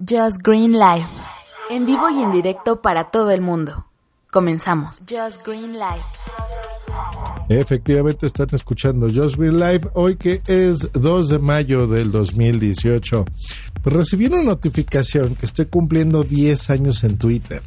Just Green Live. En vivo y en directo para todo el mundo. Comenzamos. Just Green Live. Efectivamente están escuchando Just Green Live hoy que es 2 de mayo del 2018. Recibí una notificación que estoy cumpliendo 10 años en Twitter.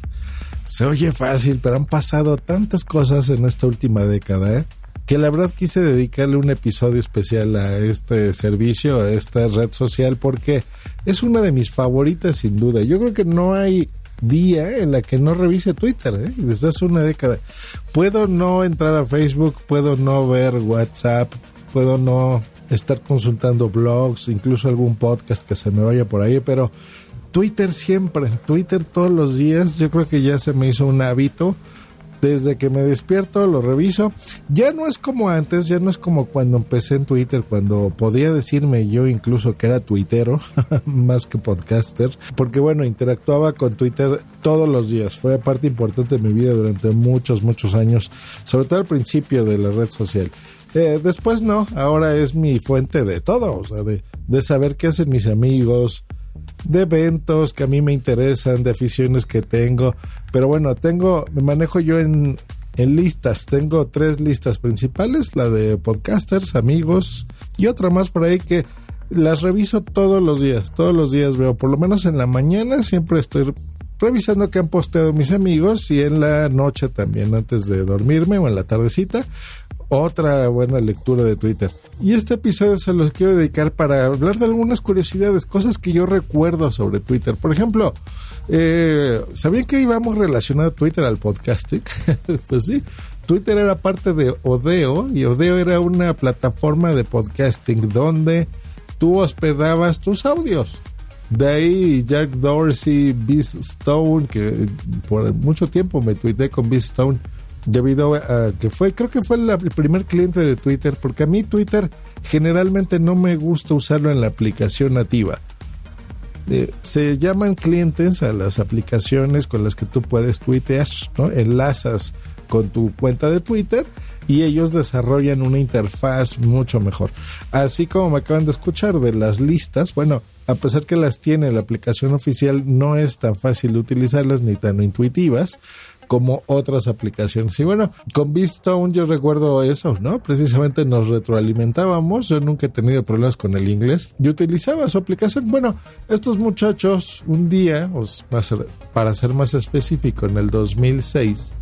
Se oye fácil, pero han pasado tantas cosas en esta última década, ¿eh? Que la verdad quise dedicarle un episodio especial a este servicio, a esta red social, porque es una de mis favoritas sin duda. Yo creo que no hay día en la que no revise Twitter, ¿eh? desde hace una década. Puedo no entrar a Facebook, puedo no ver WhatsApp, puedo no estar consultando blogs, incluso algún podcast que se me vaya por ahí, pero Twitter siempre, Twitter todos los días, yo creo que ya se me hizo un hábito desde que me despierto lo reviso. Ya no es como antes, ya no es como cuando empecé en Twitter, cuando podía decirme yo incluso que era tuitero, más que podcaster, porque bueno, interactuaba con Twitter todos los días. Fue parte importante de mi vida durante muchos, muchos años, sobre todo al principio de la red social. Eh, después no, ahora es mi fuente de todo, o sea, de, de saber qué hacen mis amigos, de eventos que a mí me interesan, de aficiones que tengo. Pero bueno, tengo, me manejo yo en, en listas. Tengo tres listas principales, la de podcasters, amigos y otra más por ahí que las reviso todos los días. Todos los días veo, por lo menos en la mañana siempre estoy revisando qué han posteado mis amigos y en la noche también antes de dormirme o en la tardecita otra buena lectura de Twitter. Y este episodio se los quiero dedicar para hablar de algunas curiosidades, cosas que yo recuerdo sobre Twitter. Por ejemplo, eh, ¿sabían que íbamos relacionado Twitter al podcasting? pues sí. Twitter era parte de Odeo y Odeo era una plataforma de podcasting donde tú hospedabas tus audios. De ahí Jack Dorsey, Biz Stone, que por mucho tiempo me tuiteé con Biz Stone debido a que fue, creo que fue el primer cliente de Twitter, porque a mí Twitter generalmente no me gusta usarlo en la aplicación nativa. Eh, se llaman clientes a las aplicaciones con las que tú puedes tuitear, ¿no? Enlazas con tu cuenta de Twitter y ellos desarrollan una interfaz mucho mejor. Así como me acaban de escuchar de las listas, bueno, a pesar que las tiene la aplicación oficial, no es tan fácil utilizarlas ni tan intuitivas como otras aplicaciones. Y bueno, con Beastone yo recuerdo eso, ¿no? Precisamente nos retroalimentábamos. Yo nunca he tenido problemas con el inglés. Yo utilizaba su aplicación. Bueno, estos muchachos un día, para ser más específico, en el 2006,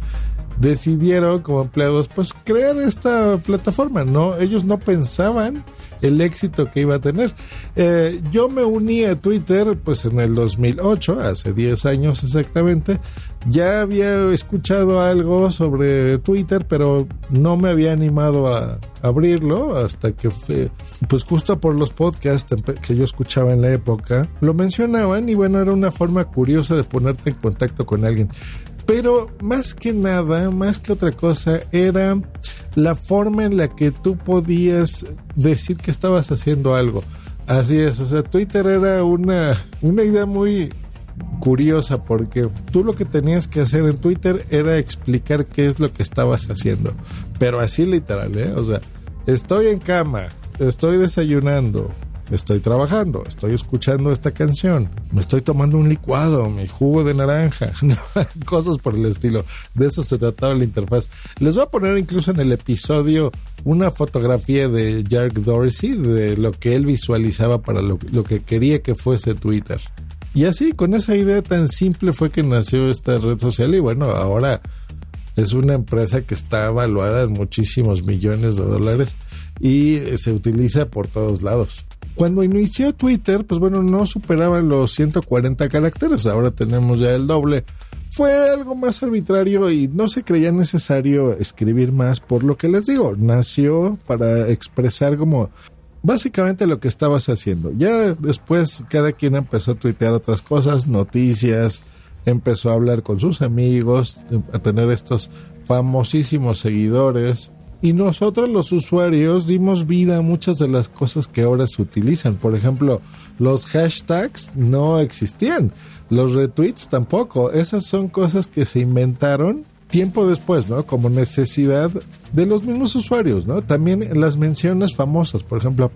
decidieron como empleados pues crear esta plataforma, ¿no? Ellos no pensaban el éxito que iba a tener. Eh, yo me uní a Twitter pues en el 2008, hace 10 años exactamente. Ya había escuchado algo sobre Twitter, pero no me había animado a abrirlo hasta que fue, pues justo por los podcasts que yo escuchaba en la época, lo mencionaban y bueno, era una forma curiosa de ponerte en contacto con alguien. Pero más que nada, más que otra cosa, era la forma en la que tú podías decir que estabas haciendo algo. Así es, o sea, Twitter era una, una idea muy curiosa porque tú lo que tenías que hacer en Twitter era explicar qué es lo que estabas haciendo. Pero así literal, ¿eh? O sea, estoy en cama, estoy desayunando, estoy trabajando, estoy escuchando esta canción, me estoy tomando un licuado, mi jugo de naranja, cosas por el estilo. De eso se trataba la interfaz. Les voy a poner incluso en el episodio una fotografía de Jack Dorsey de lo que él visualizaba para lo, lo que quería que fuese Twitter. Y así, con esa idea tan simple fue que nació esta red social y bueno, ahora es una empresa que está evaluada en muchísimos millones de dólares y se utiliza por todos lados. Cuando inició Twitter, pues bueno, no superaban los 140 caracteres, ahora tenemos ya el doble. Fue algo más arbitrario y no se creía necesario escribir más, por lo que les digo, nació para expresar como básicamente lo que estabas haciendo. Ya después cada quien empezó a tuitear otras cosas, noticias, empezó a hablar con sus amigos, a tener estos famosísimos seguidores. Y nosotros los usuarios dimos vida a muchas de las cosas que ahora se utilizan. Por ejemplo, los hashtags no existían. Los retweets tampoco. Esas son cosas que se inventaron tiempo después, ¿no? Como necesidad de los mismos usuarios, ¿no? También las menciones famosas, por ejemplo,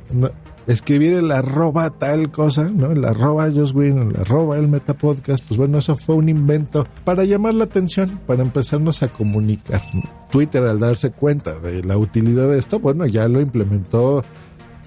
escribir el arroba tal cosa, ¿no? El arroba Just el arroba el Metapodcast, pues bueno, eso fue un invento para llamar la atención, para empezarnos a comunicar. Twitter al darse cuenta de la utilidad de esto, bueno, ya lo implementó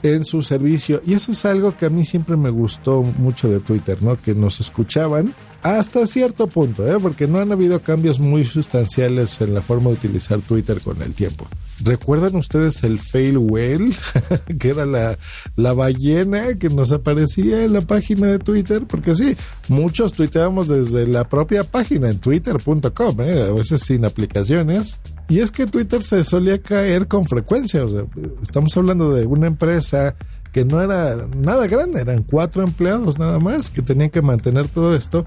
en su servicio y eso es algo que a mí siempre me gustó mucho de Twitter, ¿no? Que nos escuchaban hasta cierto punto, ¿eh? porque no han habido cambios muy sustanciales en la forma de utilizar Twitter con el tiempo. ¿Recuerdan ustedes el fail whale? que era la, la ballena que nos aparecía en la página de Twitter, porque sí, muchos tuiteábamos desde la propia página en twitter.com, ¿eh? a veces sin aplicaciones. Y es que Twitter se solía caer con frecuencia, o sea, estamos hablando de una empresa que no era nada grande, eran cuatro empleados nada más que tenían que mantener todo esto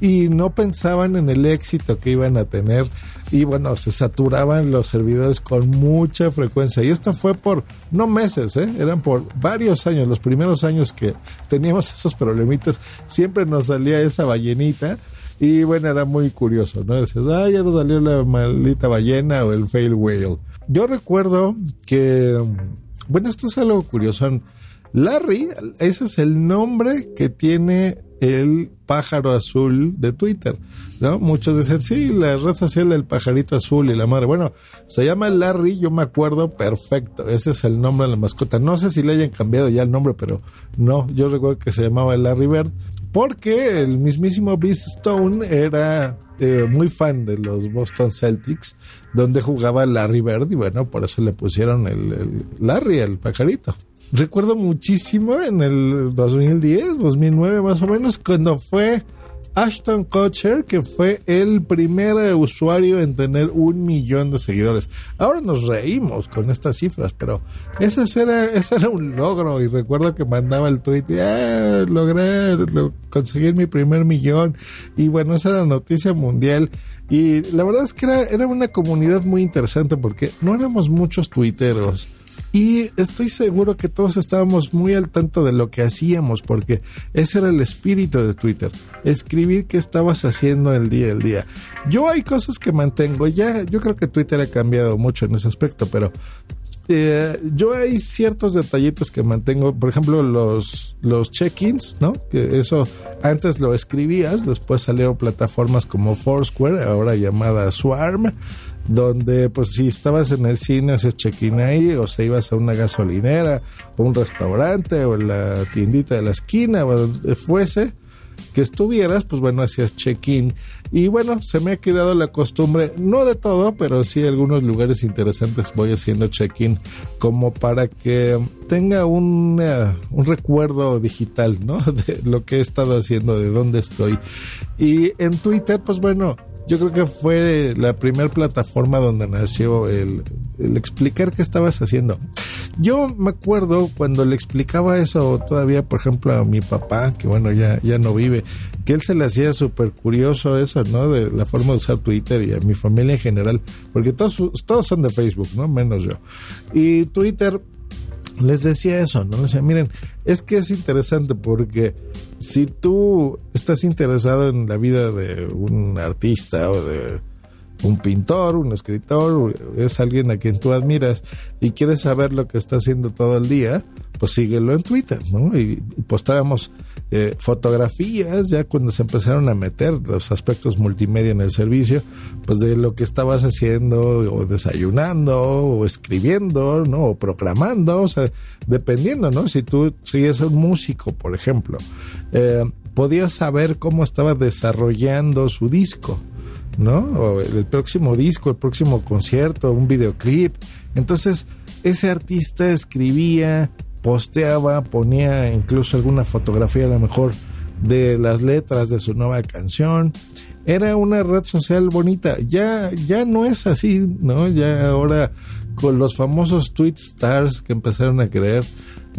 y no pensaban en el éxito que iban a tener y bueno, se saturaban los servidores con mucha frecuencia y esto fue por no meses, ¿eh? eran por varios años, los primeros años que teníamos esos problemitas, siempre nos salía esa ballenita y bueno, era muy curioso, ¿no? Decías, ah, ya nos salió la maldita ballena o el fail whale. Yo recuerdo que, bueno, esto es algo curioso. Larry, ese es el nombre que tiene el pájaro azul de Twitter, ¿no? Muchos dicen, sí, la red social del pajarito azul y la madre. Bueno, se llama Larry, yo me acuerdo perfecto, ese es el nombre de la mascota. No sé si le hayan cambiado ya el nombre, pero no, yo recuerdo que se llamaba Larry Bird, porque el mismísimo Beast Stone era eh, muy fan de los Boston Celtics, donde jugaba Larry Bird, y bueno, por eso le pusieron el Larry, el pajarito recuerdo muchísimo en el 2010, 2009 más o menos, cuando fue Ashton Kutcher, que fue el primer usuario en tener un millón de seguidores. Ahora nos reímos con estas cifras, pero ese era, ese era un logro. Y recuerdo que mandaba el tweet, ah, logré conseguir mi primer millón. Y bueno, esa era noticia mundial. Y la verdad es que era, era una comunidad muy interesante porque no éramos muchos tuiteros y estoy seguro que todos estábamos muy al tanto de lo que hacíamos, porque ese era el espíritu de Twitter, escribir qué estabas haciendo el día el día. Yo hay cosas que mantengo, ya yo creo que Twitter ha cambiado mucho en ese aspecto, pero eh, yo hay ciertos detallitos que mantengo, por ejemplo, los, los check-ins, ¿no? Que eso antes lo escribías, después salieron plataformas como Foursquare, ahora llamada Swarm, donde pues si estabas en el cine haces check-in ahí o se ibas a una gasolinera o un restaurante o en la tiendita de la esquina o donde fuese que estuvieras, pues bueno, hacías check-in. Y bueno, se me ha quedado la costumbre, no de todo, pero sí algunos lugares interesantes voy haciendo check-in como para que tenga un, un recuerdo digital, ¿no? De lo que he estado haciendo, de dónde estoy. Y en Twitter, pues bueno, yo creo que fue la primera plataforma donde nació el, explicar qué estabas haciendo. Yo me acuerdo cuando le explicaba eso todavía, por ejemplo, a mi papá, que bueno, ya, ya no vive, que él se le hacía súper curioso eso, ¿no? De la forma de usar Twitter y a mi familia en general, porque todos, todos son de Facebook, ¿no? Menos yo. Y Twitter les decía eso, ¿no? Les decía, miren, es que es interesante porque si tú estás interesado en la vida de un artista o de un pintor, un escritor, es alguien a quien tú admiras y quieres saber lo que está haciendo todo el día, pues síguelo en Twitter, ¿no? Y, postábamos eh, fotografías ya cuando se empezaron a meter los aspectos multimedia en el servicio, pues de lo que estabas haciendo o desayunando o escribiendo, ¿no? O programando, o sea, dependiendo, ¿no? Si tú sigues a un músico, por ejemplo, eh, podías saber cómo estaba desarrollando su disco. ¿no? O el próximo disco, el próximo concierto, un videoclip. Entonces, ese artista escribía, posteaba, ponía incluso alguna fotografía a lo mejor de las letras de su nueva canción. Era una red social bonita. Ya, ya no es así, ¿no? Ya ahora con los famosos tweet stars que empezaron a creer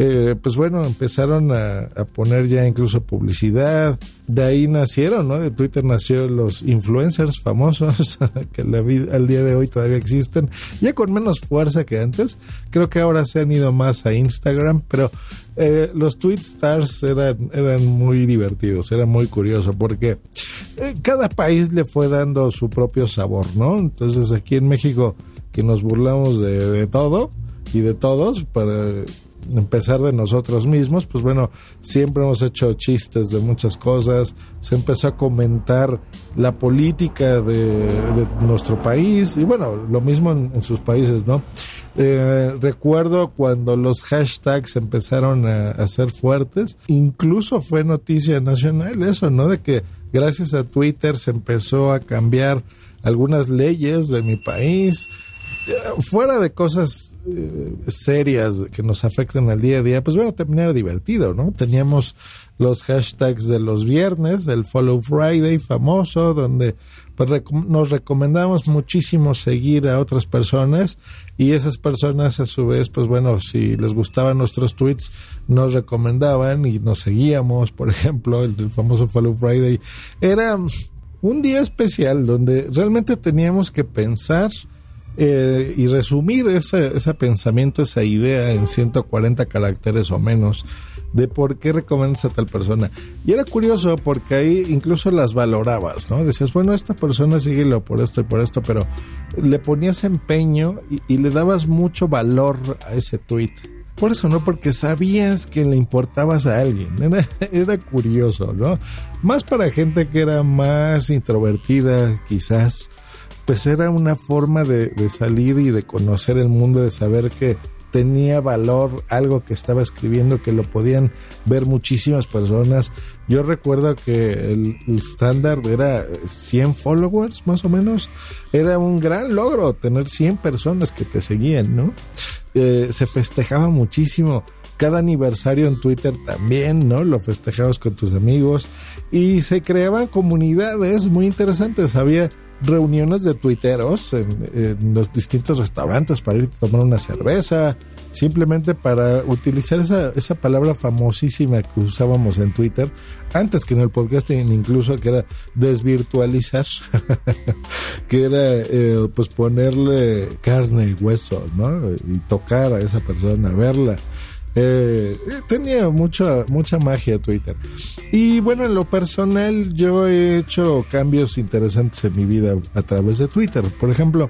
eh, pues bueno, empezaron a, poner ya incluso publicidad. De ahí nacieron, ¿no? De Twitter nació los influencers famosos que la al día de hoy todavía existen, ya con menos fuerza que antes. Creo que ahora se han ido más a Instagram, pero eh, los tweet stars eran, eran muy divertidos, era muy curioso porque eh, cada país le fue dando su propio sabor, ¿no? Entonces aquí en México que nos burlamos de todo y de todos para empezar de nosotros mismos, pues bueno, siempre hemos hecho chistes de muchas cosas, se empezó a comentar la política de, nuestro país y bueno, lo mismo en, sus países, ¿no? Eh, recuerdo cuando los hashtags empezaron a, a ser fuertes, incluso fue noticia nacional eso, ¿no? De que gracias a Twitter se empezó a cambiar algunas leyes de mi país, fuera de cosas eh, serias que nos afecten al día a día, pues bueno, terminar divertido, ¿no? Teníamos los hashtags de los viernes, el Follow Friday famoso, donde pues nos recomendamos muchísimo seguir a otras personas y esas personas a su vez, pues bueno, si les gustaban nuestros tweets, nos recomendaban y nos seguíamos, por ejemplo, el, el famoso Follow Friday. Era un día especial donde realmente teníamos que pensar eh, y resumir ese, pensamiento, esa idea en 140 caracteres o menos de por qué recomiendas a tal persona. Y era curioso porque ahí incluso las valorabas, ¿no? Decías, bueno, esta persona síguelo por esto y por esto, pero le ponías empeño y, le dabas mucho valor a ese tweet. Por eso, ¿no? Porque sabías que le importabas a alguien. Era curioso, ¿no? Más para gente que era más introvertida, quizás pues era una forma de, salir y de conocer el mundo, de saber que tenía valor algo que estaba escribiendo, que lo podían ver muchísimas personas. Yo recuerdo que el estándar era 100 followers más o menos. Era un gran logro tener 100 personas que te seguían, ¿no? Eh, se festejaba muchísimo. Cada aniversario en Twitter también, ¿no? Lo festejabas con tus amigos y se creaban comunidades muy interesantes. Había reuniones de tuiteros en, los distintos restaurantes para ir a tomar una cerveza, simplemente para utilizar esa, esa palabra famosísima que usábamos en Twitter, antes que en el podcasting incluso, que era desvirtualizar, que era eh, pues ponerle carne y hueso, ¿no? Y tocar a esa persona, verla. Eh, tenía mucha, mucha magia Twitter. Y bueno, en lo personal yo he hecho cambios interesantes en mi vida a través de Twitter. Por ejemplo,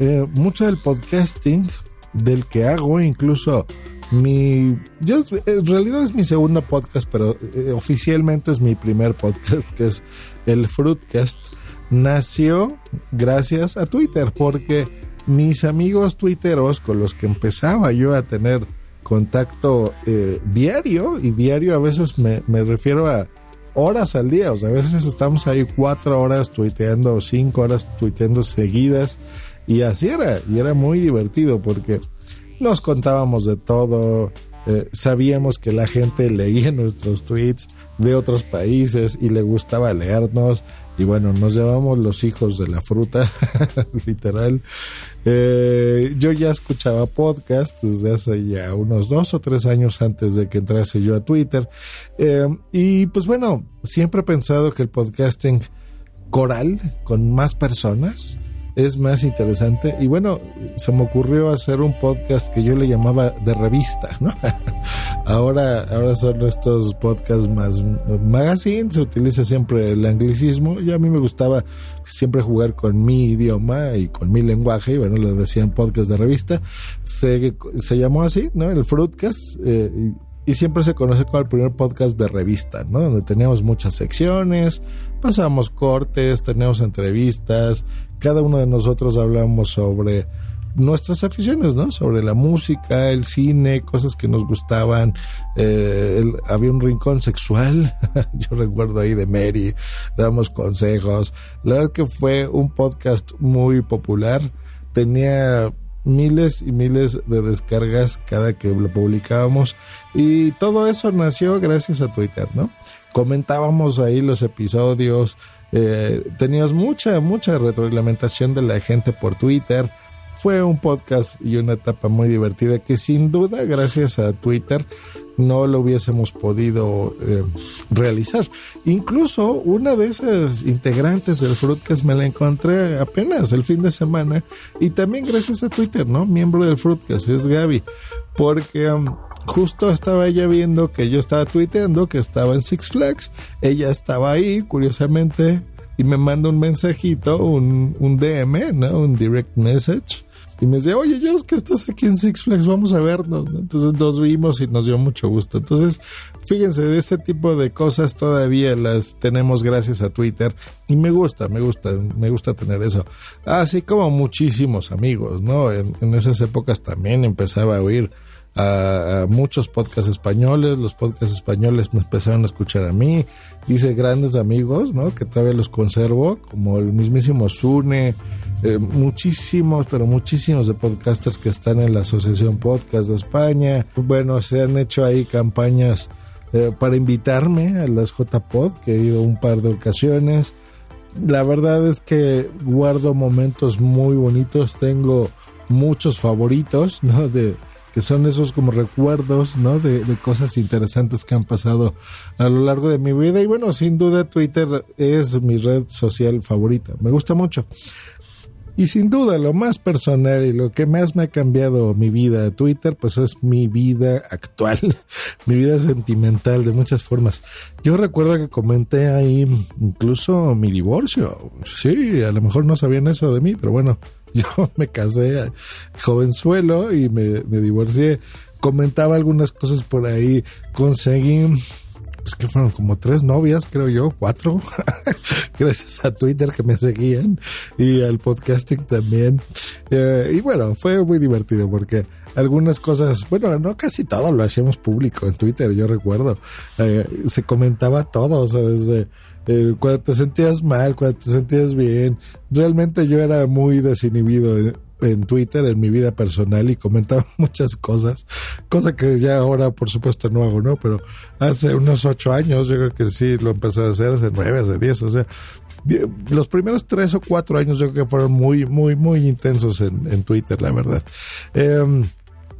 eh, mucho del podcasting del que hago, incluso mi... Yo, en realidad es mi segundo podcast, pero eh, oficialmente es mi primer podcast, que es el Fruitcast. Nació gracias a Twitter, porque mis amigos twitteros con los que empezaba yo a tener contacto eh, diario y diario a veces me, refiero a horas al día, o sea, a veces estamos ahí cuatro horas tuiteando cinco horas tuiteando seguidas. Y así era, y era muy divertido porque nos contábamos de todo, eh, sabíamos que la gente leía nuestros tweets de otros países y le gustaba leernos y bueno, nos llevamos los hijos de la fruta, literal. Eh, yo ya escuchaba podcast desde hace ya unos dos o tres años antes de que entrase yo a Twitter. Eh, y pues bueno, siempre he pensado que el podcasting coral, con más personas, es más interesante. Y bueno, se me ocurrió hacer un podcast que yo le llamaba de revista, ¿no? ahora, ahora son estos podcasts más magazine, se utiliza siempre el anglicismo. Y a mí me gustaba siempre jugar con mi idioma y con mi lenguaje, y bueno, le decían podcast de revista. Se, se llamó así, ¿no? El Fruitcast. Eh, y siempre se conoce como el primer podcast de revista, ¿no? Donde teníamos muchas secciones, pasábamos cortes, teníamos entrevistas, cada uno de nosotros hablamos sobre nuestras aficiones, ¿no? Sobre la música, el cine, cosas que nos gustaban. Eh, había un rincón sexual, yo recuerdo ahí de Mary, damos consejos. La verdad que fue un podcast muy popular. Tenía miles y miles de descargas cada que lo publicábamos y todo eso nació gracias a Twitter, ¿no? Comentábamos ahí los episodios, eh, teníamos mucha, mucha retroalimentación de la gente por Twitter. Fue un podcast y una etapa muy divertida que sin duda, gracias a Twitter, no lo hubiésemos podido eh, realizar. Incluso una de esas integrantes del Fruitcast me la encontré apenas el fin de semana y también gracias a Twitter, ¿no? Miembro del Fruitcast, es Gaby. Porque um, justo estaba ella viendo que yo estaba tuiteando, que estaba en Six Flags. Ella estaba ahí, curiosamente, y me manda un mensajito, un, un DM, ¿no? Un direct message. y me dice, oye, es que estás aquí en Six Flags, vamos a vernos. Entonces nos vimos y nos dio mucho gusto. Entonces, fíjense, de este tipo de cosas todavía las tenemos gracias a Twitter y me gusta, me gusta, me gusta tener eso. Así como muchísimos amigos, ¿no? En, en esas épocas también empezaba a oír a, muchos podcasts españoles, los podcasts españoles me empezaron a escuchar a mí, hice grandes amigos, ¿no? Que todavía los conservo, como el mismísimo Sune, eh, muchísimos, pero muchísimos de podcasters que están en la Asociación Podcast de España. Bueno, se han hecho ahí campañas eh, para invitarme a las JPod, que he ido un par de ocasiones. La verdad es que guardo momentos muy bonitos, tengo muchos favoritos, ¿no? De, que son esos como recuerdos, ¿no? De, cosas interesantes que han pasado a lo largo de mi vida. Y bueno, sin duda Twitter es mi red social favorita. Me gusta mucho. Y sin duda, lo más personal y lo que más me ha cambiado mi vida Twitter, pues es mi vida actual, mi vida sentimental de muchas formas. Yo recuerdo que comenté ahí incluso mi divorcio. Sí, a lo mejor no sabían eso de mí, pero bueno, yo me casé jovenzuelo y me, divorcié. Comentaba algunas cosas por ahí. Conseguí pues que fueron como tres novias, creo yo, cuatro, gracias a Twitter que me seguían y al podcasting también. Eh, y bueno, fue muy divertido porque algunas cosas, bueno, no casi todo lo hacíamos público en Twitter, yo recuerdo. Eh, se comentaba todo, o sea, desde eh, cuando te sentías mal, cuando te sentías bien. Realmente yo era muy desinhibido en, Twitter, en mi vida personal, y comentaba muchas cosas, cosa que ya ahora por supuesto no hago, ¿no? Pero hace unos ocho años yo creo que sí lo empecé a hacer, hace nueve, hace diez, o sea, los primeros tres o cuatro años yo creo que fueron muy, muy, muy intensos en, Twitter, la verdad. Eh,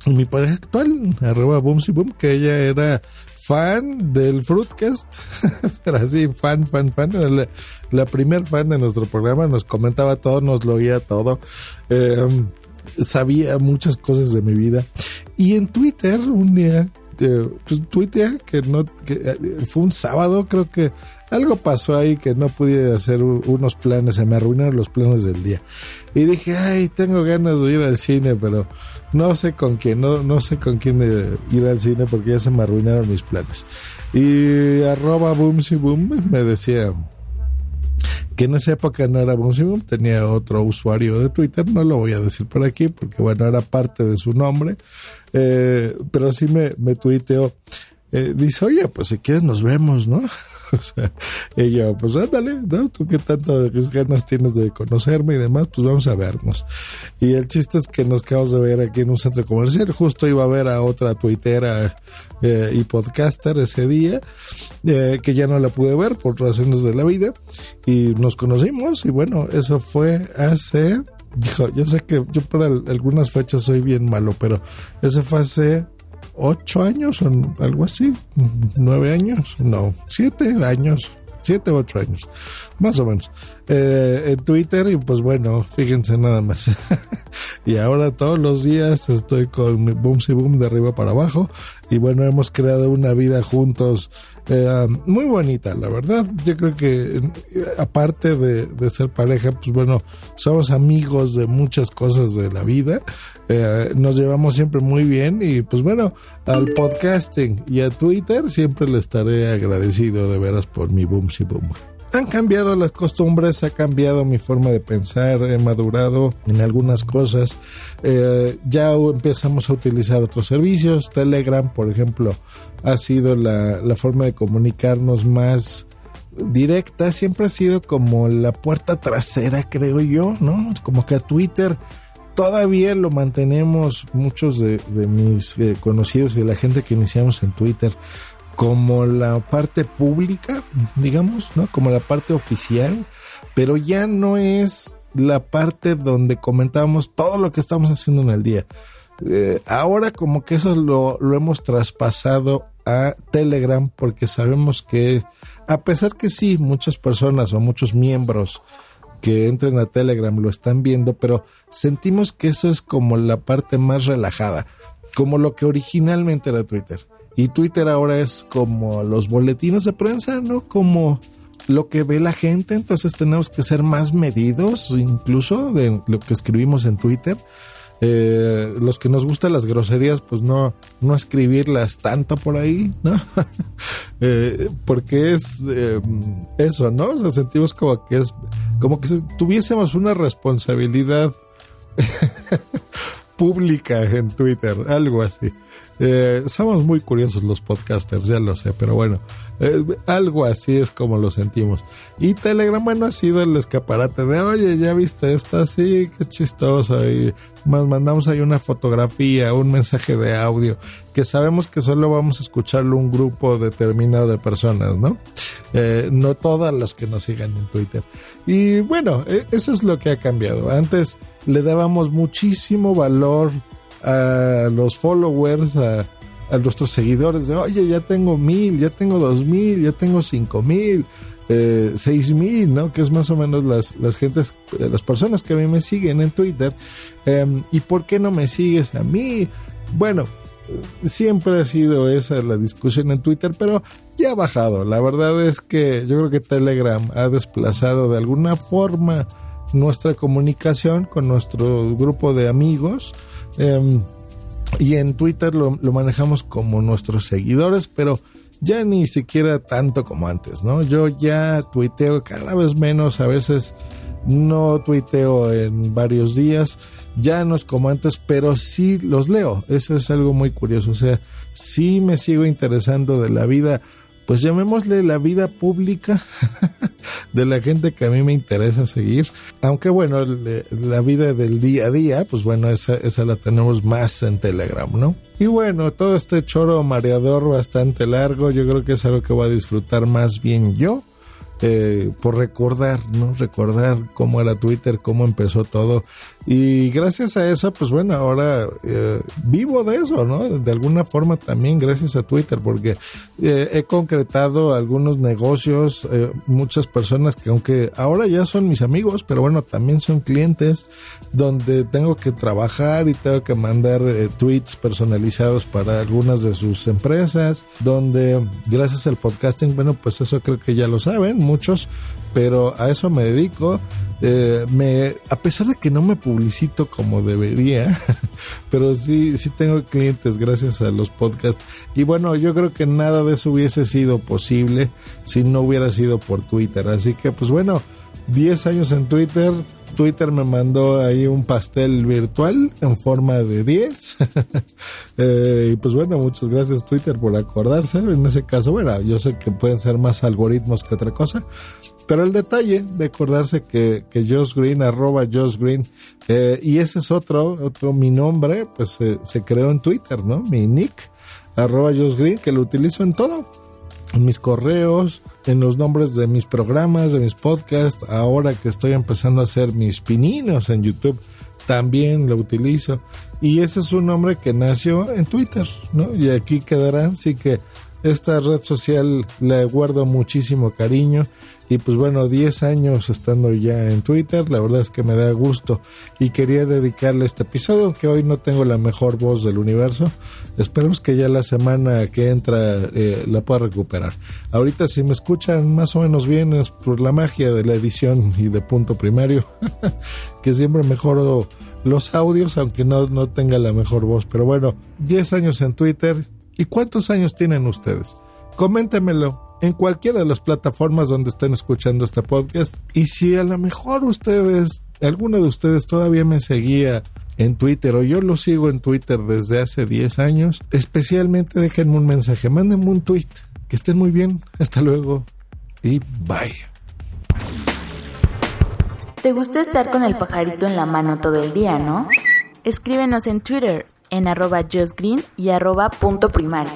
mi pareja actual, arroba Boom, que ella era fan del Fruitcast, pero así, fan, fan, fan, la, la primer fan de nuestro programa, nos comentaba todo, nos lo oía todo, em, sabía muchas cosas de mi vida. Y en Twitter, un día, eh, pues tuitea que no, que eh, fue un sábado, creo que algo pasó ahí que no pude hacer unos planes, se me arruinaron los planes del día. Y dije, ay, tengo ganas de ir al cine, pero no sé con quién, no, no sé con quién ir al cine porque ya se me arruinaron mis planes. Y arroba Boomsy Boom me decía que en esa época no era Boomsy Boom, tenía otro usuario de Twitter, no lo voy a decir por aquí porque bueno, era parte de su nombre, eh, pero sí me, me tuiteó. Eh, dice, oye, pues si quieres nos vemos, ¿no? Sea, y yo, pues ándale, ¿no? Tú qué tanto ganas tienes de conocerme y demás, pues vamos a vernos. Y el chiste es que nos acabamos de ver aquí en un centro comercial. Justo iba a ver a otra tuitera eh, y podcaster ese día, eh, que ya no la pude ver por razones de la vida. Y nos conocimos y bueno, eso fue hace... Dijo, yo sé que yo para algunas fechas soy bien malo, pero eso fue hace ocho años o algo así, nueve años, no, siete años, siete o ocho años, más o menos, eh, en Twitter y pues bueno, fíjense nada más. y ahora todos los días estoy con Boom y Boom de arriba para abajo y bueno, hemos creado una vida juntos eh, muy bonita, la verdad. Yo creo que aparte de, de, ser pareja, pues bueno, somos amigos de muchas cosas de la vida. Eh, nos llevamos siempre muy bien y pues bueno, al podcasting y a Twitter siempre le estaré agradecido de veras por mi boom si boom. Han cambiado las costumbres, ha cambiado mi forma de pensar, he madurado en algunas cosas. Eh, ya empezamos a utilizar otros servicios. Telegram, por ejemplo, ha sido la, forma de comunicarnos más directa. Siempre ha sido como la puerta trasera, creo yo, ¿no? Como que Twitter todavía lo mantenemos muchos de, mis eh, conocidos y de la gente que iniciamos en Twitter como la parte pública, digamos, ¿no? Como la parte oficial, pero ya no es la parte donde comentamos todo lo que estamos haciendo en el día. Eh, ahora como que eso lo, lo hemos traspasado a Telegram porque sabemos que a pesar que sí, muchas personas o muchos miembros que entren a Telegram lo están viendo, pero sentimos que eso es como la parte más relajada, como lo que originalmente era Twitter. Y Twitter ahora es como los boletines de prensa, ¿no? Como lo que ve la gente, entonces tenemos que ser más medidos incluso de lo que escribimos en Twitter. Eh, los que nos gustan las groserías, pues no, no escribirlas tanto por ahí, ¿no? Eh, porque es eh, eso, ¿no? O sea, sentimos como que es, como que tuviésemos una responsabilidad pública en Twitter, algo así. Eh, somos muy curiosos los podcasters, ya lo sé, pero bueno, eh, algo así es como lo sentimos. Y Telegram, bueno, ha sido el escaparate de, oye, ya viste esta, sí, qué chistoso. Y más mandamos ahí una fotografía, un mensaje de audio, que sabemos que solo vamos a escucharlo un grupo determinado de personas, ¿no? Eh, no todas las que nos sigan en Twitter. Y bueno, eso es lo que ha cambiado. Antes le dábamos muchísimo valor a los followers, a, nuestros seguidores, de oye, ya tengo mil, ya tengo dos mil, ya tengo cinco mil, eh, seis mil, ¿no? Que es más o menos las, las gentes, las personas que a mí me siguen en Twitter. Em, ¿Y por qué no me sigues a mí? Bueno, siempre ha sido esa la discusión en Twitter, pero ya ha bajado. La verdad es que yo creo que Telegram ha desplazado de alguna forma nuestra comunicación con nuestro grupo de amigos. Em, y en Twitter lo, manejamos como nuestros seguidores, pero ya ni siquiera tanto como antes, ¿no? Yo ya tuiteo cada vez menos, a veces no tuiteo en varios días, ya no es como antes, pero sí los leo, eso es algo muy curioso, o sea, sí me sigo interesando de la vida pues llamémosle la vida pública de la gente que a mí me interesa seguir. Aunque bueno, la vida del día a día, pues bueno, esa, esa la tenemos más en Telegram, ¿no? Y bueno, todo este choro mareador bastante largo, yo creo que es algo que voy a disfrutar más bien yo eh, por recordar, ¿no? Recordar cómo era Twitter, cómo empezó todo. Y gracias a eso, pues bueno, ahora eh, vivo de eso, ¿no? De alguna forma también gracias a Twitter, porque eh, he concretado algunos negocios, muchas personas que aunque ahora ya son mis amigos, pero bueno, también son clientes donde tengo que trabajar y tengo que mandar tweets personalizados para algunas de sus empresas, donde gracias al podcasting, bueno, pues eso creo que ya lo saben, muchos, pero a eso me dedico. Eh, me, a pesar de que no me publicito como debería, pero sí, sí tengo clientes gracias a los podcasts. Y bueno, yo creo que nada de eso hubiese sido posible si no hubiera sido por Twitter. Así que pues bueno, 10 años en Twitter. Twitter me mandó ahí un pastel virtual en forma de 10. Eh, y pues bueno, muchas gracias Twitter por acordarse. En ese caso, bueno, yo sé que pueden ser más algoritmos que otra cosa. Pero el detalle de acordarse que, que Josh Green, arroba Josh Green, eh, y ese es otro, otro, mi nombre, pues se creó en Twitter, ¿no? Mi nick, arroba Josh Green, que lo utilizo en todo en mis correos, en los nombres de mis programas, de mis podcasts. Ahora que estoy empezando a hacer mis pininos en YouTube, también lo utilizo. Y ese es un nombre que nació en Twitter, ¿no? Y aquí quedará, así que esta red social le guardo muchísimo cariño y pues bueno, 10 años estando ya en Twitter, la verdad es que me da gusto y quería dedicarle este episodio, que hoy no tengo la mejor voz del universo. Esperemos que ya la semana que entra eh, la pueda recuperar. Ahorita si me escuchan más o menos bien es por la magia de la edición y de punto primario, que siempre mejoro los audios, aunque no, no tenga la mejor voz. Pero bueno, 10 años en Twitter. ¿Y cuántos años tienen ustedes? Coméntemelo en cualquiera de las plataformas donde estén escuchando este podcast. Y si a lo mejor ustedes, alguno de ustedes todavía me seguía en Twitter o yo lo sigo en Twitter desde hace 10 años, especialmente déjenme un mensaje, mándenme un tweet. Que estén muy bien. Hasta luego y bye. ¿Te gusta estar con el pajarito en la mano todo el día, no? Escríbenos en Twitter en arroba justgreen y arroba punto primario.